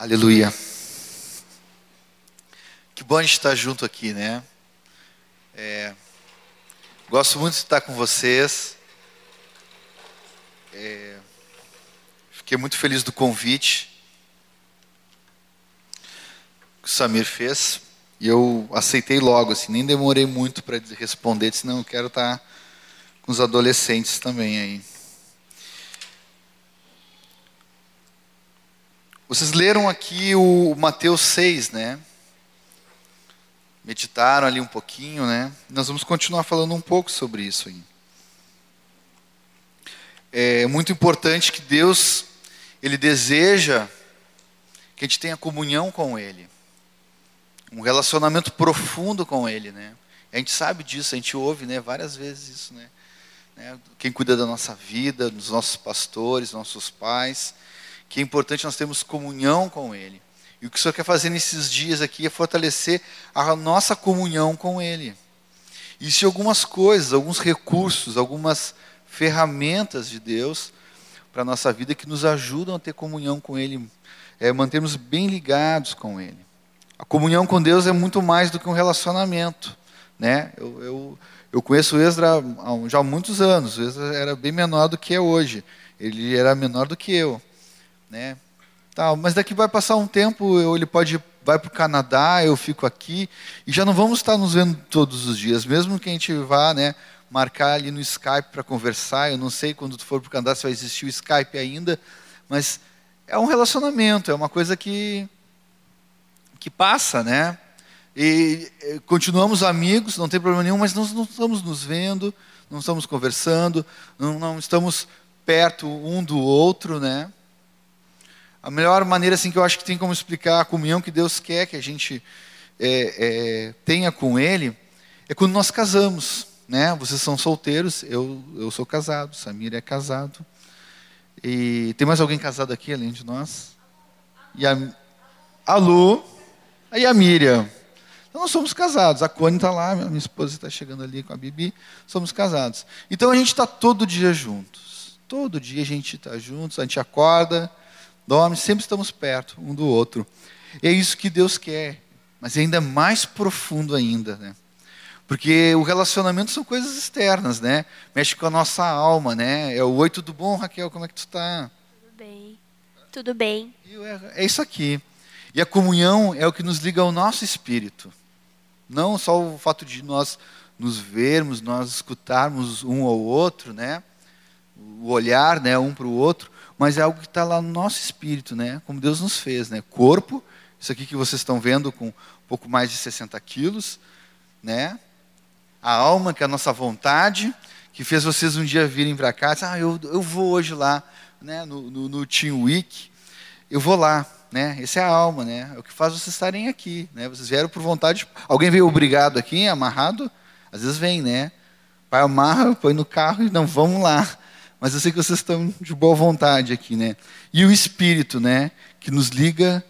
Aleluia. Que bom a gente estar junto aqui, né? É, gosto muito de estar com vocês. É, fiquei muito feliz do convite que o Samir fez. E eu aceitei logo, assim, nem demorei muito para responder, senão eu quero estar com os adolescentes também aí. Vocês leram aqui o Mateus 6, né? Meditaram ali um pouquinho, né? Nós vamos continuar falando um pouco sobre isso aí. É muito importante que Deus, Ele deseja que a gente tenha comunhão com Ele. Um relacionamento profundo com Ele, né? A gente sabe disso, a gente ouve né, várias vezes isso, né? Quem cuida da nossa vida, dos nossos pastores, nossos pais que é importante nós termos comunhão com Ele. E o que o Senhor quer fazer nesses dias aqui é fortalecer a nossa comunhão com Ele. E se algumas coisas, alguns recursos, algumas ferramentas de Deus para a nossa vida que nos ajudam a ter comunhão com Ele, é, mantermos bem ligados com Ele. A comunhão com Deus é muito mais do que um relacionamento. Né? Eu, eu, eu conheço o Esdra já há muitos anos, o Esdra era bem menor do que é hoje, ele era menor do que eu né? Tal, mas daqui vai passar um tempo, eu, ele pode vai para o Canadá, eu fico aqui e já não vamos estar nos vendo todos os dias, mesmo que a gente vá, né? Marcar ali no Skype para conversar. Eu não sei quando tu for para o Canadá se vai existir o Skype ainda, mas é um relacionamento, é uma coisa que que passa, né? E, continuamos amigos, não tem problema nenhum, mas não, não estamos nos vendo, não estamos conversando, não, não estamos perto um do outro, né? A melhor maneira assim que eu acho que tem como explicar a comunhão que Deus quer que a gente é, é, tenha com Ele é quando nós casamos, né? Vocês são solteiros, eu eu sou casado, Samir é casado. E tem mais alguém casado aqui além de nós? E a, a Lu e a Miriam. Então nós somos casados. A Cone está lá, minha esposa está chegando ali com a Bibi. Somos casados. Então a gente está todo dia juntos. Todo dia a gente está juntos, a gente acorda, dorme, sempre estamos perto um do outro. E é isso que Deus quer, mas é ainda mais profundo ainda, né? Porque o relacionamento são coisas externas, né? Mexe com a nossa alma, né? É o oi, tudo bom, Raquel? Como é que tu está? Tudo bem. Tudo bem. É, é isso aqui. E a comunhão é o que nos liga ao nosso espírito. Não só o fato de nós nos vermos, nós escutarmos um ao outro, né? O olhar, né, um para o outro, mas é algo que está lá no nosso espírito, né? Como Deus nos fez, né? Corpo, isso aqui que vocês estão vendo com um pouco mais de 60 quilos, né? A alma, que é a nossa vontade, que fez vocês um dia virem para cá, ah, eu, eu vou hoje lá, né? No, no, no Team Week, eu vou lá, né? Essa é a alma, né? É o que faz vocês estarem aqui, né? Vocês vieram por vontade. Alguém veio obrigado aqui, amarrado? Às vezes vem, né? Pai amarra, põe no carro e não vamos lá mas eu sei que vocês estão de boa vontade aqui, né? E o Espírito, né? Que nos liga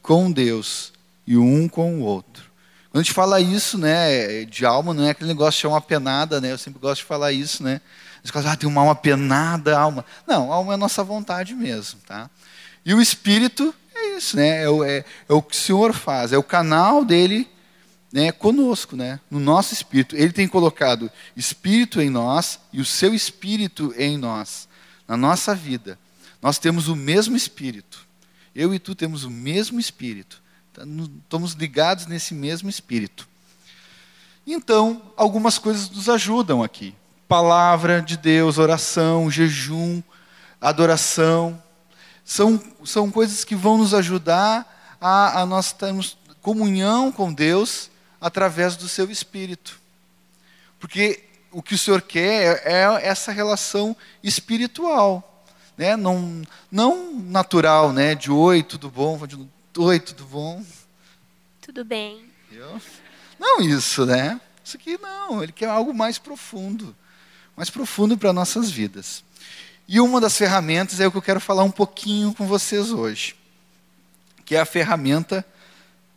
com Deus e um com o outro. Quando a gente fala isso, né? De alma, não é aquele negócio de uma penada, né? Eu sempre gosto de falar isso, né? As coisas, ah, tem uma alma penada, alma. Não, alma é a nossa vontade mesmo, tá? E o Espírito é isso, né? É é, é o que o Senhor faz, é o canal dele né, conosco, né, no nosso espírito. Ele tem colocado espírito em nós e o seu espírito em nós, na nossa vida. Nós temos o mesmo espírito. Eu e tu temos o mesmo espírito. Tá, estamos ligados nesse mesmo espírito. Então, algumas coisas nos ajudam aqui. Palavra de Deus, oração, jejum, adoração. São, são coisas que vão nos ajudar a, a nós termos comunhão com Deus através do seu espírito. Porque o que o Senhor quer é, é essa relação espiritual, né? não, não natural, né? de oi, tudo bom, de oi, tudo bom. Tudo bem. Eu? Não isso, né? Isso aqui não, ele quer algo mais profundo, mais profundo para nossas vidas. E uma das ferramentas é o que eu quero falar um pouquinho com vocês hoje, que é a ferramenta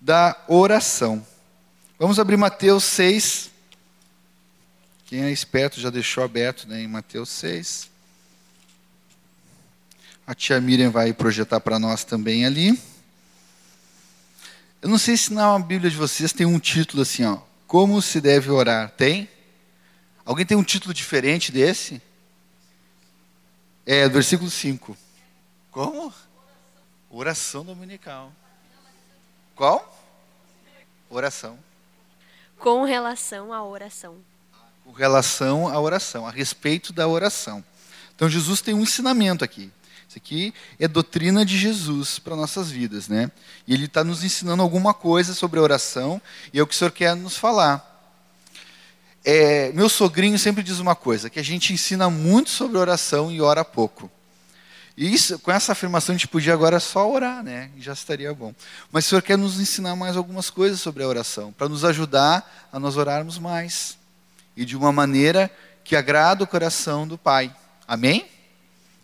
da oração. Vamos abrir Mateus 6. Quem é esperto já deixou aberto né, em Mateus 6. A tia Miriam vai projetar para nós também ali. Eu não sei se na Bíblia de vocês tem um título assim, ó. Como se deve orar? Tem? Alguém tem um título diferente desse? É, versículo 5. Como? Oração dominical. Qual? Oração. Com relação à oração. Com relação à oração, a respeito da oração. Então Jesus tem um ensinamento aqui. Isso aqui é doutrina de Jesus para nossas vidas, né? E ele está nos ensinando alguma coisa sobre a oração e é o que o Senhor quer nos falar. É, meu sogrinho sempre diz uma coisa, que a gente ensina muito sobre oração e ora pouco. E isso, com essa afirmação a gente podia agora só orar, né? Já estaria bom. Mas o Senhor quer nos ensinar mais algumas coisas sobre a oração, para nos ajudar a nós orarmos mais. E de uma maneira que agrada o coração do Pai. Amém?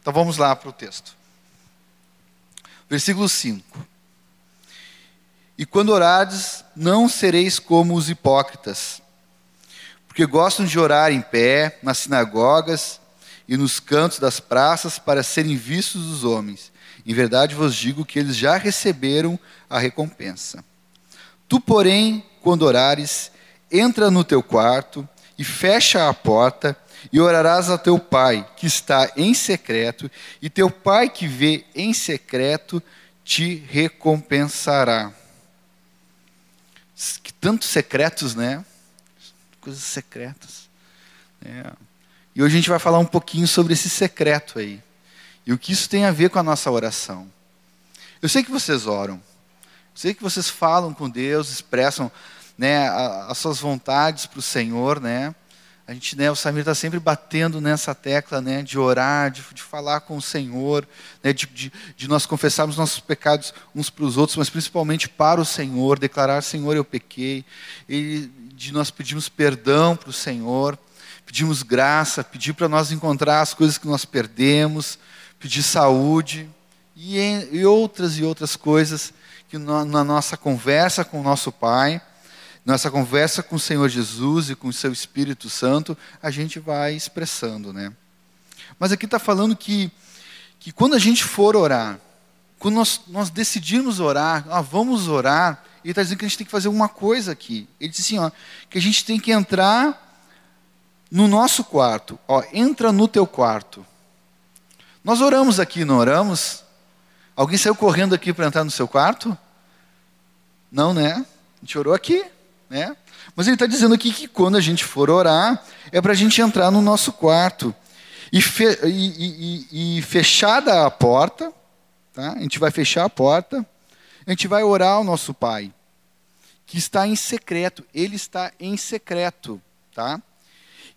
Então vamos lá para o texto. Versículo 5. E quando orardes, não sereis como os hipócritas, porque gostam de orar em pé, nas sinagogas e nos cantos das praças para serem vistos dos homens. Em verdade vos digo que eles já receberam a recompensa. Tu, porém, quando orares, entra no teu quarto e fecha a porta e orarás a teu pai que está em secreto, e teu pai que vê em secreto te recompensará. Que tantos secretos, né? Coisas secretas. É. E hoje a gente vai falar um pouquinho sobre esse secreto aí. E o que isso tem a ver com a nossa oração. Eu sei que vocês oram. Eu sei que vocês falam com Deus, expressam né, as suas vontades para o Senhor, né? A gente, né, o Samir está sempre batendo nessa tecla, né, de orar, de, de falar com o Senhor, né, de, de, de nós confessarmos nossos pecados uns para os outros, mas principalmente para o Senhor, declarar, Senhor, eu pequei, e de nós pedirmos perdão para o Senhor, pedimos graça, pedir para nós encontrar as coisas que nós perdemos, pedir saúde e, e outras e outras coisas que na, na nossa conversa com o nosso Pai nossa conversa com o Senhor Jesus e com o seu Espírito Santo, a gente vai expressando, né? Mas aqui está falando que, que quando a gente for orar, quando nós, nós decidirmos orar, ah, vamos orar, ele está dizendo que a gente tem que fazer uma coisa aqui. Ele diz assim, ó, que a gente tem que entrar no nosso quarto. Ó, entra no teu quarto. Nós oramos aqui, não oramos? Alguém saiu correndo aqui para entrar no seu quarto? Não, né? A gente orou aqui. Né? Mas ele está dizendo aqui que quando a gente for orar, é para a gente entrar no nosso quarto. E, fe, e, e, e, fechada a porta, tá? a gente vai fechar a porta, a gente vai orar ao nosso Pai, que está em secreto. Ele está em secreto. Tá?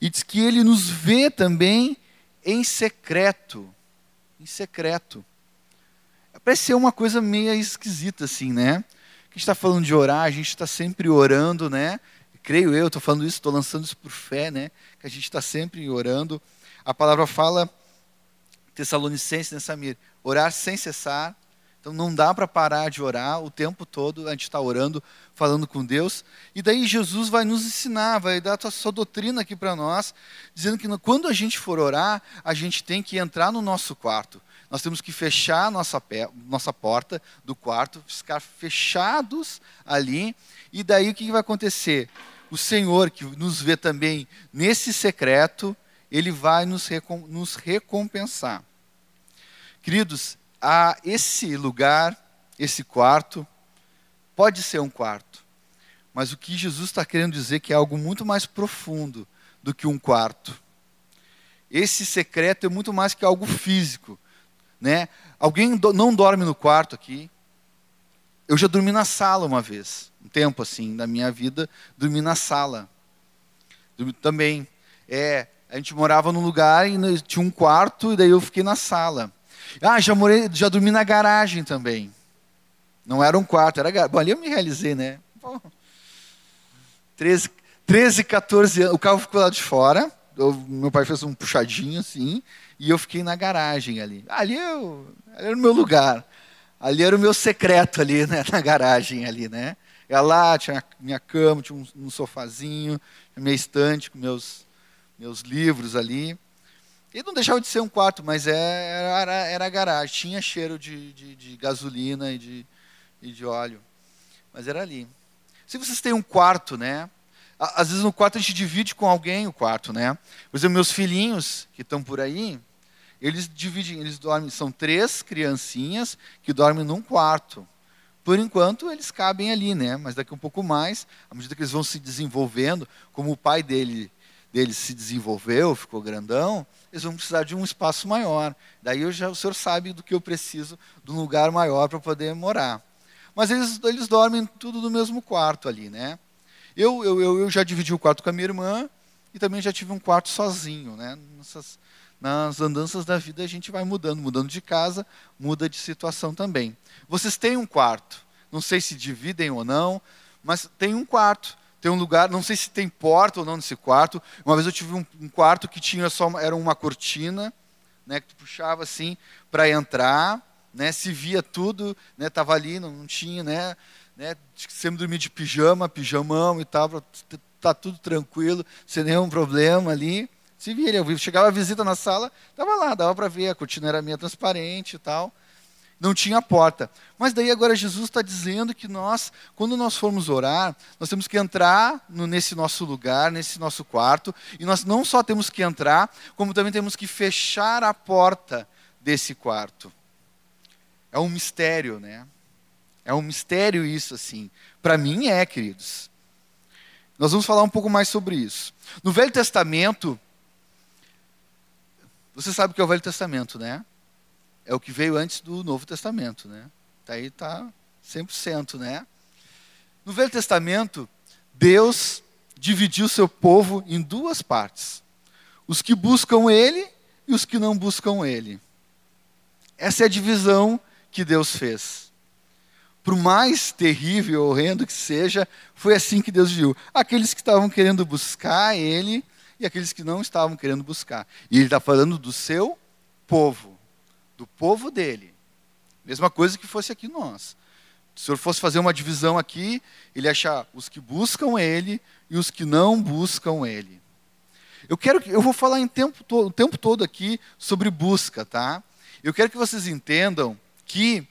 E diz que ele nos vê também em secreto. Em secreto. Parece ser uma coisa meio esquisita assim, né? gente está falando de orar, a gente está sempre orando, né? Creio eu, estou falando isso, estou lançando isso por fé, né? Que a gente está sempre orando. A palavra fala, Tessalonicenses, né, Samir? Orar sem cessar. Então não dá para parar de orar o tempo todo, a gente está orando, falando com Deus. E daí Jesus vai nos ensinar, vai dar a sua doutrina aqui para nós, dizendo que quando a gente for orar, a gente tem que entrar no nosso quarto nós temos que fechar a nossa, nossa porta do quarto, ficar fechados ali, e daí o que vai acontecer? O Senhor, que nos vê também nesse secreto, ele vai nos, nos recompensar. Queridos, a esse lugar, esse quarto, pode ser um quarto, mas o que Jesus está querendo dizer é que é algo muito mais profundo do que um quarto. Esse secreto é muito mais que algo físico. Né? Alguém do, não dorme no quarto aqui? Eu já dormi na sala uma vez, um tempo assim, na minha vida, dormi na sala. Dormi, também. É, a gente morava num lugar e tinha um quarto e daí eu fiquei na sala. Ah, já morei, já dormi na garagem também. Não era um quarto, era garagem. Bom, ali eu me realizei, né? Bom, 13, 13, 14 anos, o carro ficou lá de fora, eu, meu pai fez um puxadinho assim, e eu fiquei na garagem ali. Ali, eu, ali era o meu lugar. Ali era o meu secreto ali, né, na garagem ali, né? Ia lá, tinha minha cama, tinha um, um sofazinho, minha estante com meus, meus livros ali. E não deixava de ser um quarto, mas é, era, era, garagem. Tinha cheiro de, de, de gasolina e de, e de óleo. mas era ali. Se vocês têm um quarto, né? Às vezes no quarto a gente divide com alguém o quarto, né? Por exemplo, meus filhinhos que estão por aí, eles dividem, eles dormem, são três criancinhas que dormem num quarto. Por enquanto eles cabem ali, né? Mas daqui um pouco mais, à medida que eles vão se desenvolvendo, como o pai dele dele se desenvolveu, ficou grandão, eles vão precisar de um espaço maior. Daí já, o senhor sabe do que eu preciso de um lugar maior para poder morar. Mas eles, eles dormem tudo no mesmo quarto ali, né? Eu, eu, eu já dividi o quarto com a minha irmã e também já tive um quarto sozinho, né? Nessas, nas andanças da vida a gente vai mudando, mudando de casa, muda de situação também. Vocês têm um quarto, não sei se dividem ou não, mas tem um quarto, tem um lugar, não sei se tem porta ou não nesse quarto. Uma vez eu tive um, um quarto que tinha só era uma cortina, né, que tu puxava assim para entrar, né, se via tudo, né, tava ali, não, não tinha, né, né, sempre dormia de pijama, pijamão e tal, tá tudo tranquilo, sem nenhum problema ali. Se via, ele chegava a visita na sala, estava lá, dava para ver, a cortina era meio transparente e tal. Não tinha porta. Mas daí agora Jesus está dizendo que nós, quando nós formos orar, nós temos que entrar no, nesse nosso lugar, nesse nosso quarto, e nós não só temos que entrar, como também temos que fechar a porta desse quarto. É um mistério, né? É um mistério isso, assim. Para mim é, queridos. Nós vamos falar um pouco mais sobre isso. No Velho Testamento, você sabe o que é o Velho Testamento, né? É o que veio antes do Novo Testamento, né? Tá aí tá 100%, né? No Velho Testamento, Deus dividiu o seu povo em duas partes: os que buscam ele e os que não buscam ele. Essa é a divisão que Deus fez. Por mais terrível, horrendo que seja, foi assim que Deus viu. Aqueles que estavam querendo buscar ele e aqueles que não estavam querendo buscar. E ele está falando do seu povo, do povo dele. Mesma coisa que fosse aqui nós. Se o senhor fosse fazer uma divisão aqui, ele achar os que buscam ele e os que não buscam ele. Eu quero eu vou falar em tempo o tempo todo aqui sobre busca, tá? Eu quero que vocês entendam que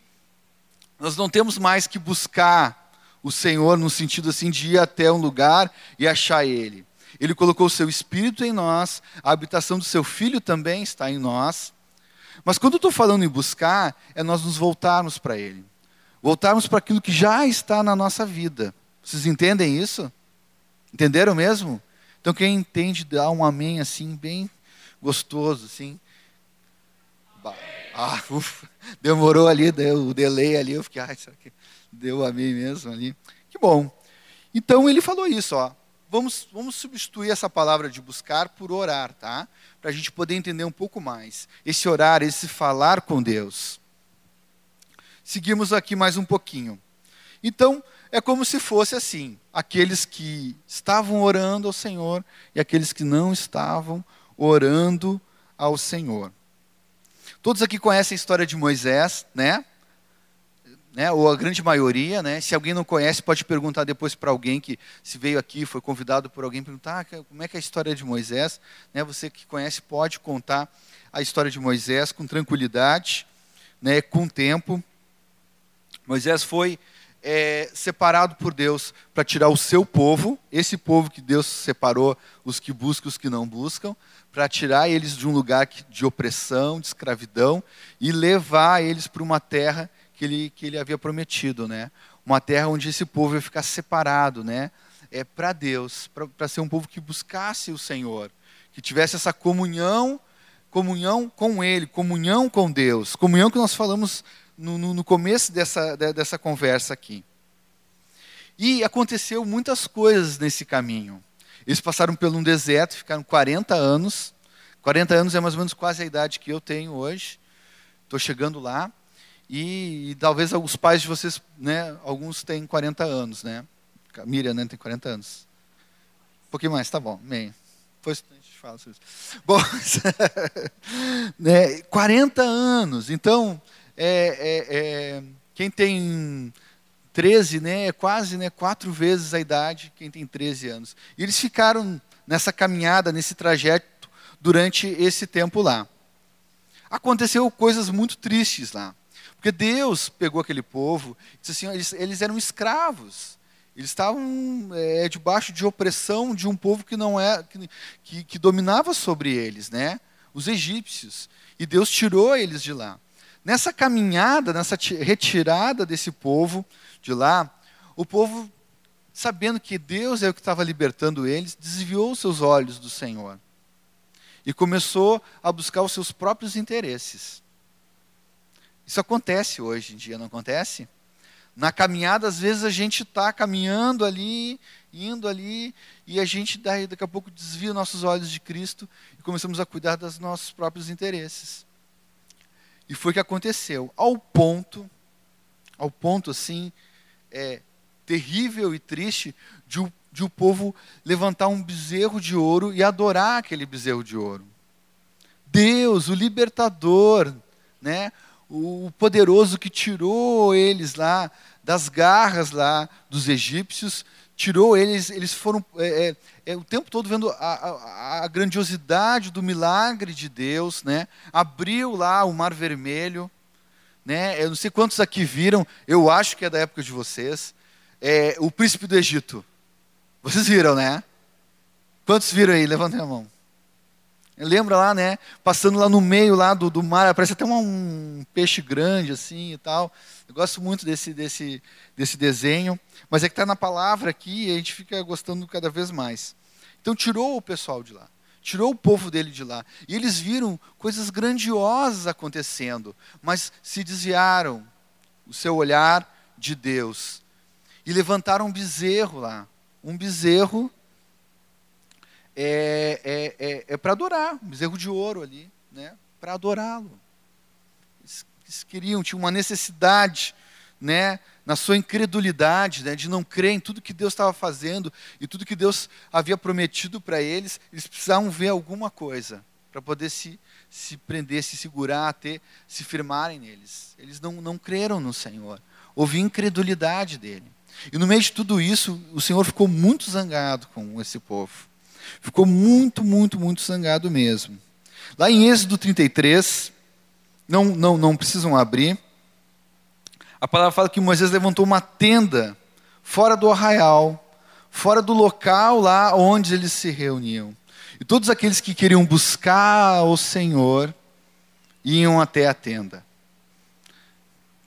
nós não temos mais que buscar o Senhor no sentido assim de ir até um lugar e achar ele. Ele colocou o seu espírito em nós, a habitação do seu filho também está em nós. Mas quando eu estou falando em buscar, é nós nos voltarmos para ele. Voltarmos para aquilo que já está na nossa vida. Vocês entendem isso? Entenderam mesmo? Então quem entende dá um amém assim, bem gostoso, assim. Ah, ufa, demorou ali, deu o delay ali, eu fiquei, ai, será que deu amém mesmo ali? Que bom. Então ele falou isso, ó vamos, vamos substituir essa palavra de buscar por orar, tá? Para a gente poder entender um pouco mais. Esse orar, esse falar com Deus. Seguimos aqui mais um pouquinho. Então, é como se fosse assim: aqueles que estavam orando ao Senhor e aqueles que não estavam orando ao Senhor. Todos aqui conhecem a história de Moisés, né? Né, ou a grande maioria, né, se alguém não conhece, pode perguntar depois para alguém que se veio aqui, foi convidado por alguém, perguntar ah, como é que é a história de Moisés. Né, você que conhece pode contar a história de Moisés com tranquilidade, né, com tempo. Moisés foi é, separado por Deus para tirar o seu povo, esse povo que Deus separou, os que buscam, os que não buscam, para tirar eles de um lugar de opressão, de escravidão, e levar eles para uma terra que ele, que ele havia prometido, né? Uma terra onde esse povo ia ficar separado, né? É para Deus, para ser um povo que buscasse o Senhor, que tivesse essa comunhão, comunhão com Ele, comunhão com Deus, comunhão que nós falamos no, no, no começo dessa, dessa conversa aqui. E aconteceu muitas coisas nesse caminho. Eles passaram por um deserto, ficaram 40 anos. 40 anos é mais ou menos quase a idade que eu tenho hoje. Estou chegando lá. E, e, talvez os pais de vocês, né, alguns têm 40 anos, né? Miriam né, tem 40 anos. Um pouquinho mais, tá bom. Meio. Depois a gente fala sobre isso. Bom, né, 40 anos. Então, é, é, é, quem tem 13, né, é quase né, quatro vezes a idade quem tem 13 anos. E eles ficaram nessa caminhada, nesse trajeto, durante esse tempo lá. Aconteceu coisas muito tristes lá. Porque Deus pegou aquele povo, disse assim, eles, eles eram escravos. Eles estavam é, debaixo de opressão de um povo que não é que, que, que dominava sobre eles, né? Os egípcios. E Deus tirou eles de lá. Nessa caminhada, nessa retirada desse povo de lá, o povo, sabendo que Deus é o que estava libertando eles, desviou seus olhos do Senhor e começou a buscar os seus próprios interesses. Isso acontece hoje em dia, não acontece? Na caminhada, às vezes a gente está caminhando ali, indo ali, e a gente daí, daqui a pouco desvia nossos olhos de Cristo e começamos a cuidar dos nossos próprios interesses. E foi o que aconteceu, ao ponto, ao ponto assim, é, terrível e triste, de o, de o povo levantar um bezerro de ouro e adorar aquele bezerro de ouro. Deus, o libertador, né? O poderoso que tirou eles lá das garras lá dos egípcios, tirou eles, eles foram é, é, é, o tempo todo vendo a, a, a, grandiosidade do milagre de Deus, né? Abriu lá o Mar Vermelho, né? Eu não sei quantos aqui viram, eu acho que é da época de vocês, é, o Príncipe do Egito. Vocês viram, né? Quantos viram aí? Levantem a mão. Lembra lá, né? Passando lá no meio lá do, do mar, parece até um, um peixe grande assim e tal. Eu gosto muito desse, desse, desse desenho, mas é que está na palavra aqui e a gente fica gostando cada vez mais. Então tirou o pessoal de lá, tirou o povo dele de lá. E eles viram coisas grandiosas acontecendo, mas se desviaram o seu olhar de Deus. E levantaram um bezerro lá. Um bezerro é, é, é, é para adorar, um bezerro de ouro ali, né? para adorá-lo. Eles, eles, queriam, tinham uma necessidade, né? na sua incredulidade, né? de não crer em tudo que Deus estava fazendo e tudo que Deus havia prometido para eles, eles precisavam ver alguma coisa para poder se, se prender, se segurar, ter, se firmarem neles. Eles não, não creram no Senhor. Houve incredulidade dele. E no meio de tudo isso, o Senhor ficou muito zangado com esse povo. Ficou muito, muito, muito zangado mesmo. Lá em Êxodo 33, não, não, não precisam abrir, a palavra fala que Moisés levantou uma tenda fora do arraial, fora do local lá onde eles se reuniam. E todos aqueles que queriam buscar o Senhor iam até a tenda.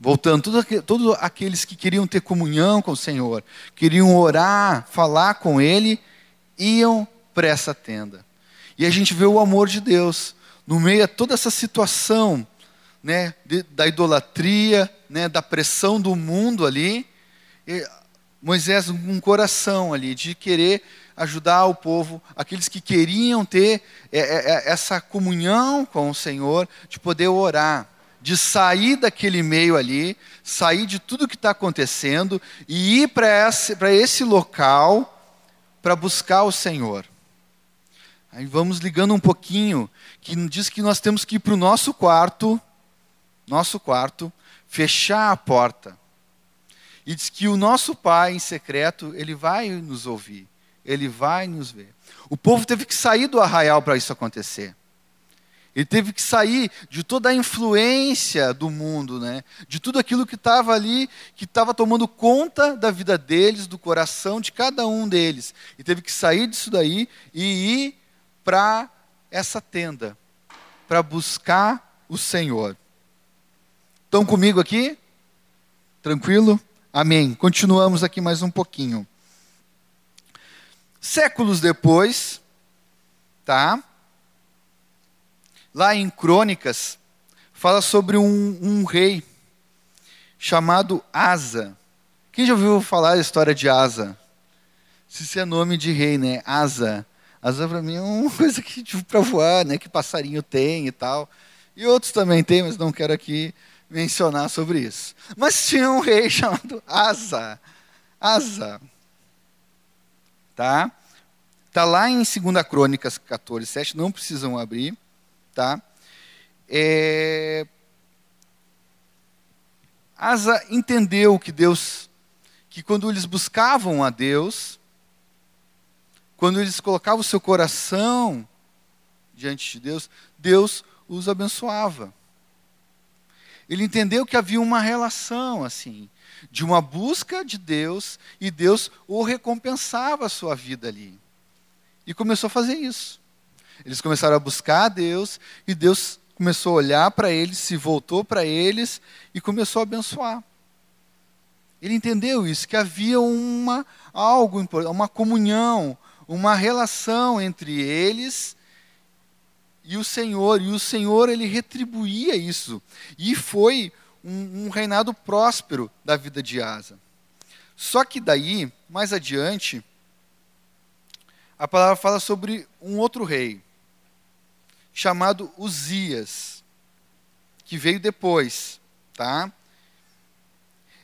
Voltando, todos aqueles que queriam ter comunhão com o Senhor, queriam orar, falar com Ele, iam para essa tenda. E a gente vê o amor de Deus no meio de toda essa situação, né, de, da idolatria, né, da pressão do mundo ali. Moisés um coração ali de querer ajudar o povo, aqueles que queriam ter é, é, é, essa comunhão com o Senhor, de poder orar, de sair daquele meio ali, sair de tudo que está acontecendo e ir para esse, esse local para buscar o Senhor. Aí vamos ligando um pouquinho, que diz que nós temos que ir para o nosso quarto, nosso quarto, fechar a porta. E diz que o nosso pai em secreto, ele vai nos ouvir, ele vai nos ver. O povo teve que sair do arraial para isso acontecer. Ele teve que sair de toda a influência do mundo, né? de tudo aquilo que estava ali, que estava tomando conta da vida deles, do coração de cada um deles. E teve que sair disso daí e ir para essa tenda, para buscar o Senhor. Estão comigo aqui? Tranquilo? Amém. Continuamos aqui mais um pouquinho. Séculos depois, tá? Lá em Crônicas, fala sobre um, um rei chamado Asa. Quem já ouviu falar a história de Asa? Se é nome de rei, né? Asa. Asa para mim é uma coisa que tipo, para voar, né, que passarinho tem e tal. E outros também têm, mas não quero aqui mencionar sobre isso. Mas tinha um rei chamado Asa. Asa. Tá? Tá lá em 2 Crônicas 14, 7, não precisam abrir, tá? É... Asa entendeu que Deus, que quando eles buscavam a Deus, quando eles colocavam o seu coração diante de Deus, Deus os abençoava. Ele entendeu que havia uma relação assim, de uma busca de Deus e Deus o recompensava a sua vida ali. E começou a fazer isso. Eles começaram a buscar a Deus e Deus começou a olhar para eles, se voltou para eles e começou a abençoar. Ele entendeu isso, que havia uma algo, uma comunhão, uma relação entre eles e o Senhor, e o Senhor ele retribuía isso. E foi um, um reinado próspero da vida de Asa. Só que daí, mais adiante, a palavra fala sobre um outro rei, chamado Uzias, que veio depois, tá?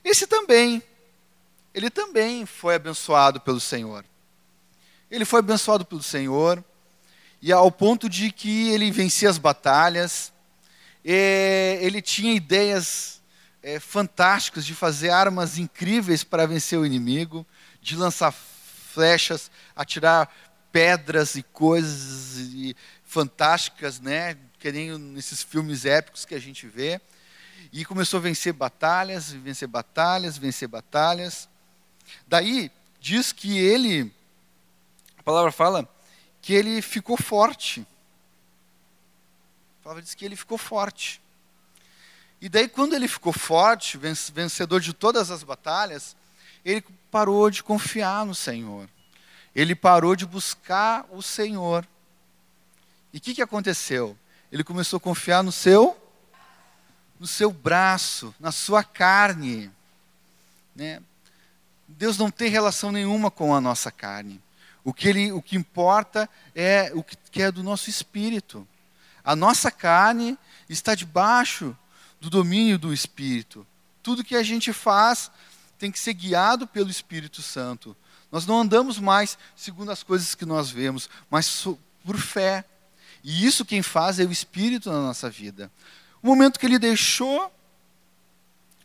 Esse também, ele também foi abençoado pelo Senhor. Ele foi abençoado pelo Senhor, e ao ponto de que ele vencia as batalhas, ele tinha ideias é, fantásticas de fazer armas incríveis para vencer o inimigo, de lançar flechas, atirar pedras e coisas e fantásticas, né? Que nem nesses filmes épicos que a gente vê. E começou a vencer batalhas, vencer batalhas, vencer batalhas. Daí diz que ele, palavra fala que ele ficou forte palavra diz que ele ficou forte. E daí, quando ele ficou forte, vencedor de todas as batalhas, ele parou de confiar no Senhor. Ele parou de buscar o Senhor. E o que, que aconteceu? Ele começou a confiar no seu, no seu braço, na sua carne. Né? Deus não tem relação nenhuma com a nossa carne. O que, ele, o que importa é o que é do nosso espírito. A nossa carne está debaixo do domínio do Espírito. Tudo que a gente faz tem que ser guiado pelo Espírito Santo. Nós não andamos mais segundo as coisas que nós vemos, mas por fé. E isso quem faz é o Espírito na nossa vida. O momento que ele deixou,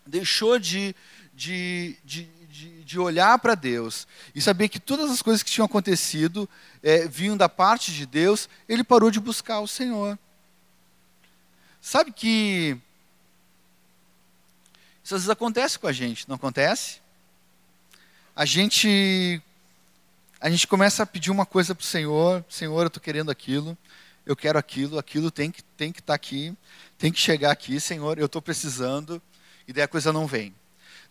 deixou de, de, de, de, de olhar para Deus e saber que todas as coisas que tinham acontecido é, vinham da parte de Deus, ele parou de buscar o Senhor. Sabe que isso às vezes acontece com a gente, não acontece? A gente a gente começa a pedir uma coisa para o Senhor, Senhor, eu estou querendo aquilo, eu quero aquilo, aquilo tem que tem que estar tá aqui, tem que chegar aqui, Senhor, eu estou precisando, e daí a coisa não vem.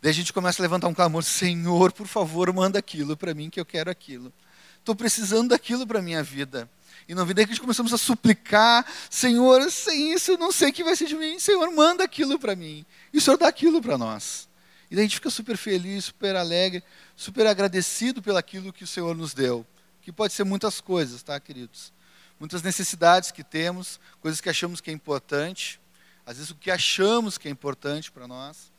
Daí a gente começa a levantar um clamor, Senhor, por favor, manda aquilo para mim que eu quero aquilo. Estou precisando daquilo para a minha vida. E na vida que a gente começamos a suplicar, Senhor, sem isso eu não sei o que vai ser de mim. Senhor, manda aquilo para mim. E o Senhor dá aquilo para nós. E daí a gente fica super feliz, super alegre, super agradecido pelo aquilo que o Senhor nos deu. Que pode ser muitas coisas, tá, queridos? Muitas necessidades que temos, coisas que achamos que é importante. Às vezes o que achamos que é importante para nós.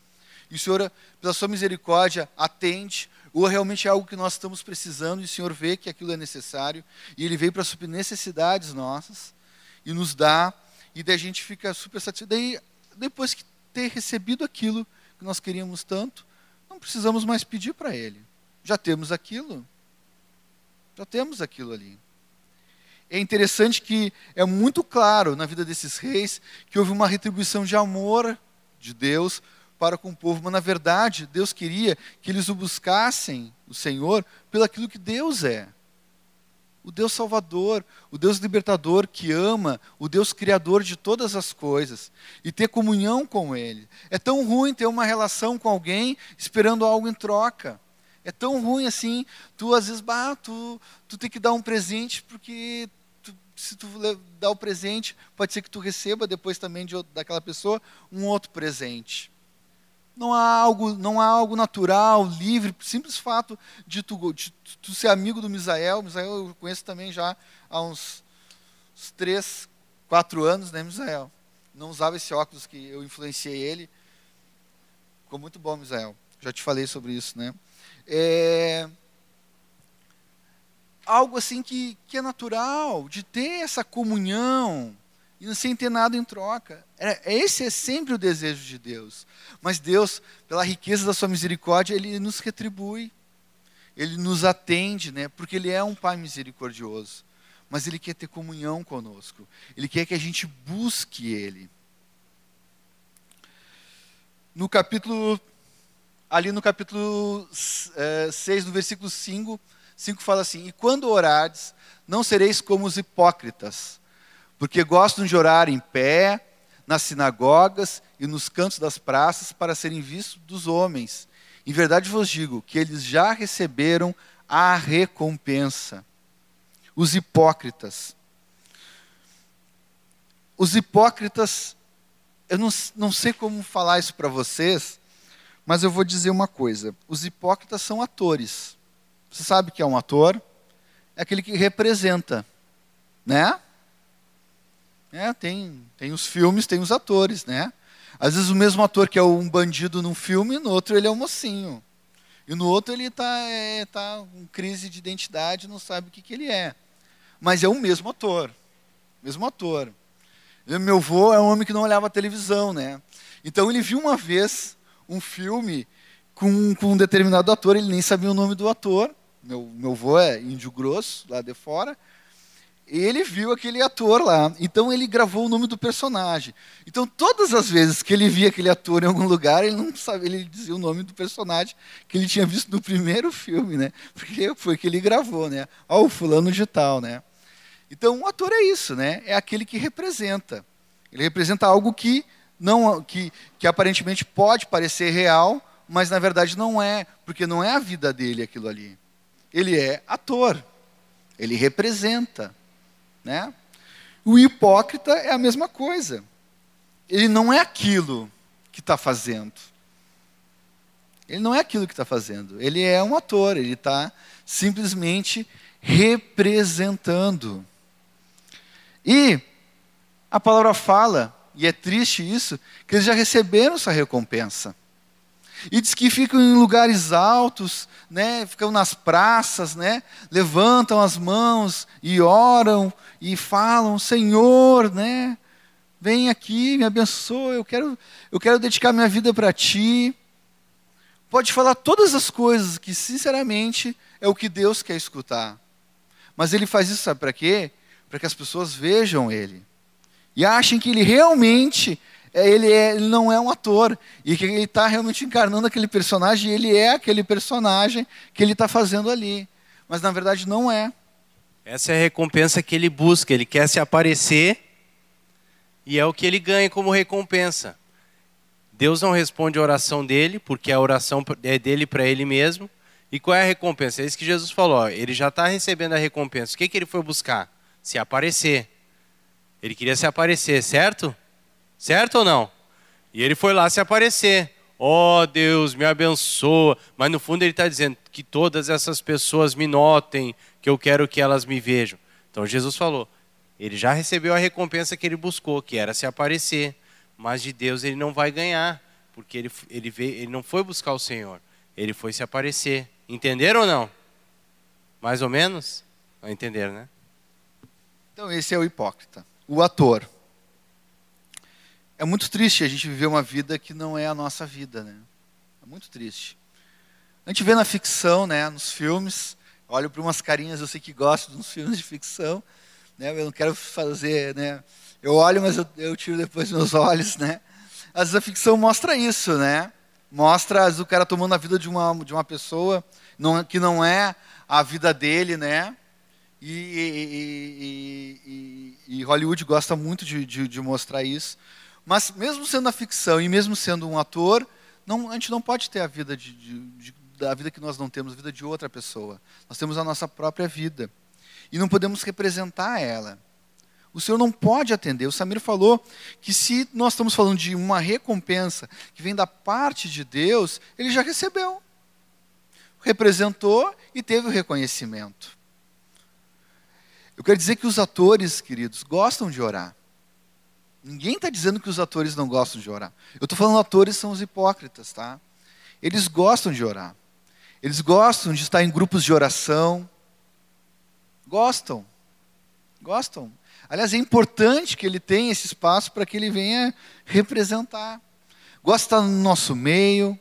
E o Senhor, pela sua misericórdia, atende ou realmente é algo que nós estamos precisando e o Senhor vê que aquilo é necessário e Ele veio para suprir necessidades nossas e nos dá, e daí a gente fica super satisfeito. Daí, depois que ter recebido aquilo que nós queríamos tanto, não precisamos mais pedir para Ele. Já temos aquilo. Já temos aquilo ali. É interessante que é muito claro na vida desses reis que houve uma retribuição de amor de Deus para com o povo, mas na verdade Deus queria que eles o buscassem, o Senhor, pelo aquilo que Deus é. O Deus Salvador, o Deus Libertador que ama, o Deus Criador de todas as coisas, e ter comunhão com Ele. É tão ruim ter uma relação com alguém esperando algo em troca. É tão ruim assim, tu às vezes, bah, tu, tu tem que dar um presente porque tu, se tu dar o presente, pode ser que tu receba depois também de, daquela pessoa um outro presente. Não há algo, não há algo natural, livre, simples fato de tu, de tu ser amigo do Misael. Misael eu conheço também já há uns, uns três, quatro anos, né, Misael? Não usava esse óculos que eu influenciei ele. Ficou muito bom, Misael. Já te falei sobre isso, né? É, algo assim que, que é natural, de ter essa comunhão, e sem ter nada em troca. É, esse é sempre o desejo de Deus. Mas Deus, pela riqueza da sua misericórdia, Ele nos retribui. Ele nos atende, né? porque Ele é um Pai misericordioso. Mas Ele quer ter comunhão conosco. Ele quer que a gente busque Ele. no capítulo, ali no capítulo é, 6, no versículo 5, 5 fala assim: E quando orardes, não sereis como os hipócritas, porque gostam de orar em pé, nas sinagogas e nos cantos das praças para serem vistos dos homens. Em verdade vos digo que eles já receberam a recompensa. Os hipócritas. Os hipócritas, eu não, não sei como falar isso para vocês, mas eu vou dizer uma coisa: os hipócritas são atores. Você sabe que é um ator? É aquele que representa, né? É, tem, tem os filmes, tem os atores, né? Às vezes o mesmo ator que é um bandido num filme, no outro ele é um mocinho. E no outro ele está é, tá com crise de identidade, não sabe o que, que ele é. Mas é o mesmo ator. Mesmo ator. Meu avô é um homem que não olhava televisão, né? Então ele viu uma vez um filme com, com um determinado ator, ele nem sabia o nome do ator. Meu, meu avô é índio grosso, lá de fora ele viu aquele ator lá. Então ele gravou o nome do personagem. Então todas as vezes que ele via aquele ator em algum lugar, ele não sabia, ele dizia o nome do personagem que ele tinha visto no primeiro filme, né? Porque foi que ele gravou, né? Ó, o fulano de tal, né? Então o ator é isso, né? É aquele que representa. Ele representa algo que não que, que aparentemente pode parecer real, mas na verdade não é, porque não é a vida dele aquilo ali. Ele é ator. Ele representa. Né? O hipócrita é a mesma coisa. Ele não é aquilo que está fazendo. Ele não é aquilo que está fazendo. Ele é um ator, ele está simplesmente representando. E a palavra fala, e é triste isso, que eles já receberam essa recompensa. E diz que ficam em lugares altos, né, ficam nas praças, né, levantam as mãos e oram e falam: Senhor, né, vem aqui, me abençoa, eu quero, eu quero dedicar minha vida para Ti. Pode falar todas as coisas que, sinceramente, é o que Deus quer escutar. Mas Ele faz isso, sabe para quê? Para que as pessoas vejam Ele e achem que Ele realmente ele, é, ele não é um ator, e que ele está realmente encarnando aquele personagem, e ele é aquele personagem que ele está fazendo ali. Mas na verdade não é. Essa é a recompensa que ele busca, ele quer se aparecer, e é o que ele ganha como recompensa. Deus não responde a oração dele, porque a oração é dele para ele mesmo. E qual é a recompensa? É isso que Jesus falou. Ele já está recebendo a recompensa. O que, que ele foi buscar? Se aparecer. Ele queria se aparecer, certo? Certo ou não? E ele foi lá se aparecer. Oh Deus, me abençoa. Mas no fundo ele está dizendo que todas essas pessoas me notem, que eu quero que elas me vejam. Então Jesus falou, ele já recebeu a recompensa que ele buscou, que era se aparecer. Mas de Deus ele não vai ganhar, porque ele, ele, veio, ele não foi buscar o Senhor, ele foi se aparecer. Entenderam ou não? Mais ou menos? Entenderam, né? Então esse é o hipócrita, o ator é muito triste a gente viver uma vida que não é a nossa vida, né? É muito triste. A gente vê na ficção, né, nos filmes, olho para umas carinhas, eu sei que gosto dos filmes de ficção, né? Eu não quero fazer, né? Eu olho, mas eu, eu tiro depois meus olhos, né? Às vezes a ficção mostra isso, né? Mostra o cara tomando a vida de uma, de uma pessoa não, que não é a vida dele, né? E, e, e, e Hollywood gosta muito de, de, de mostrar isso. Mas mesmo sendo a ficção e mesmo sendo um ator, não, a gente não pode ter a vida de, de, de, da vida que nós não temos, a vida de outra pessoa. Nós temos a nossa própria vida. E não podemos representar ela. O Senhor não pode atender. O Samir falou que se nós estamos falando de uma recompensa que vem da parte de Deus, ele já recebeu. Representou e teve o reconhecimento. Eu quero dizer que os atores, queridos, gostam de orar. Ninguém está dizendo que os atores não gostam de orar. Eu estou falando atores são os hipócritas, tá? Eles gostam de orar. Eles gostam de estar em grupos de oração. Gostam. Gostam. Aliás, é importante que ele tenha esse espaço para que ele venha representar. Gosta no nosso meio.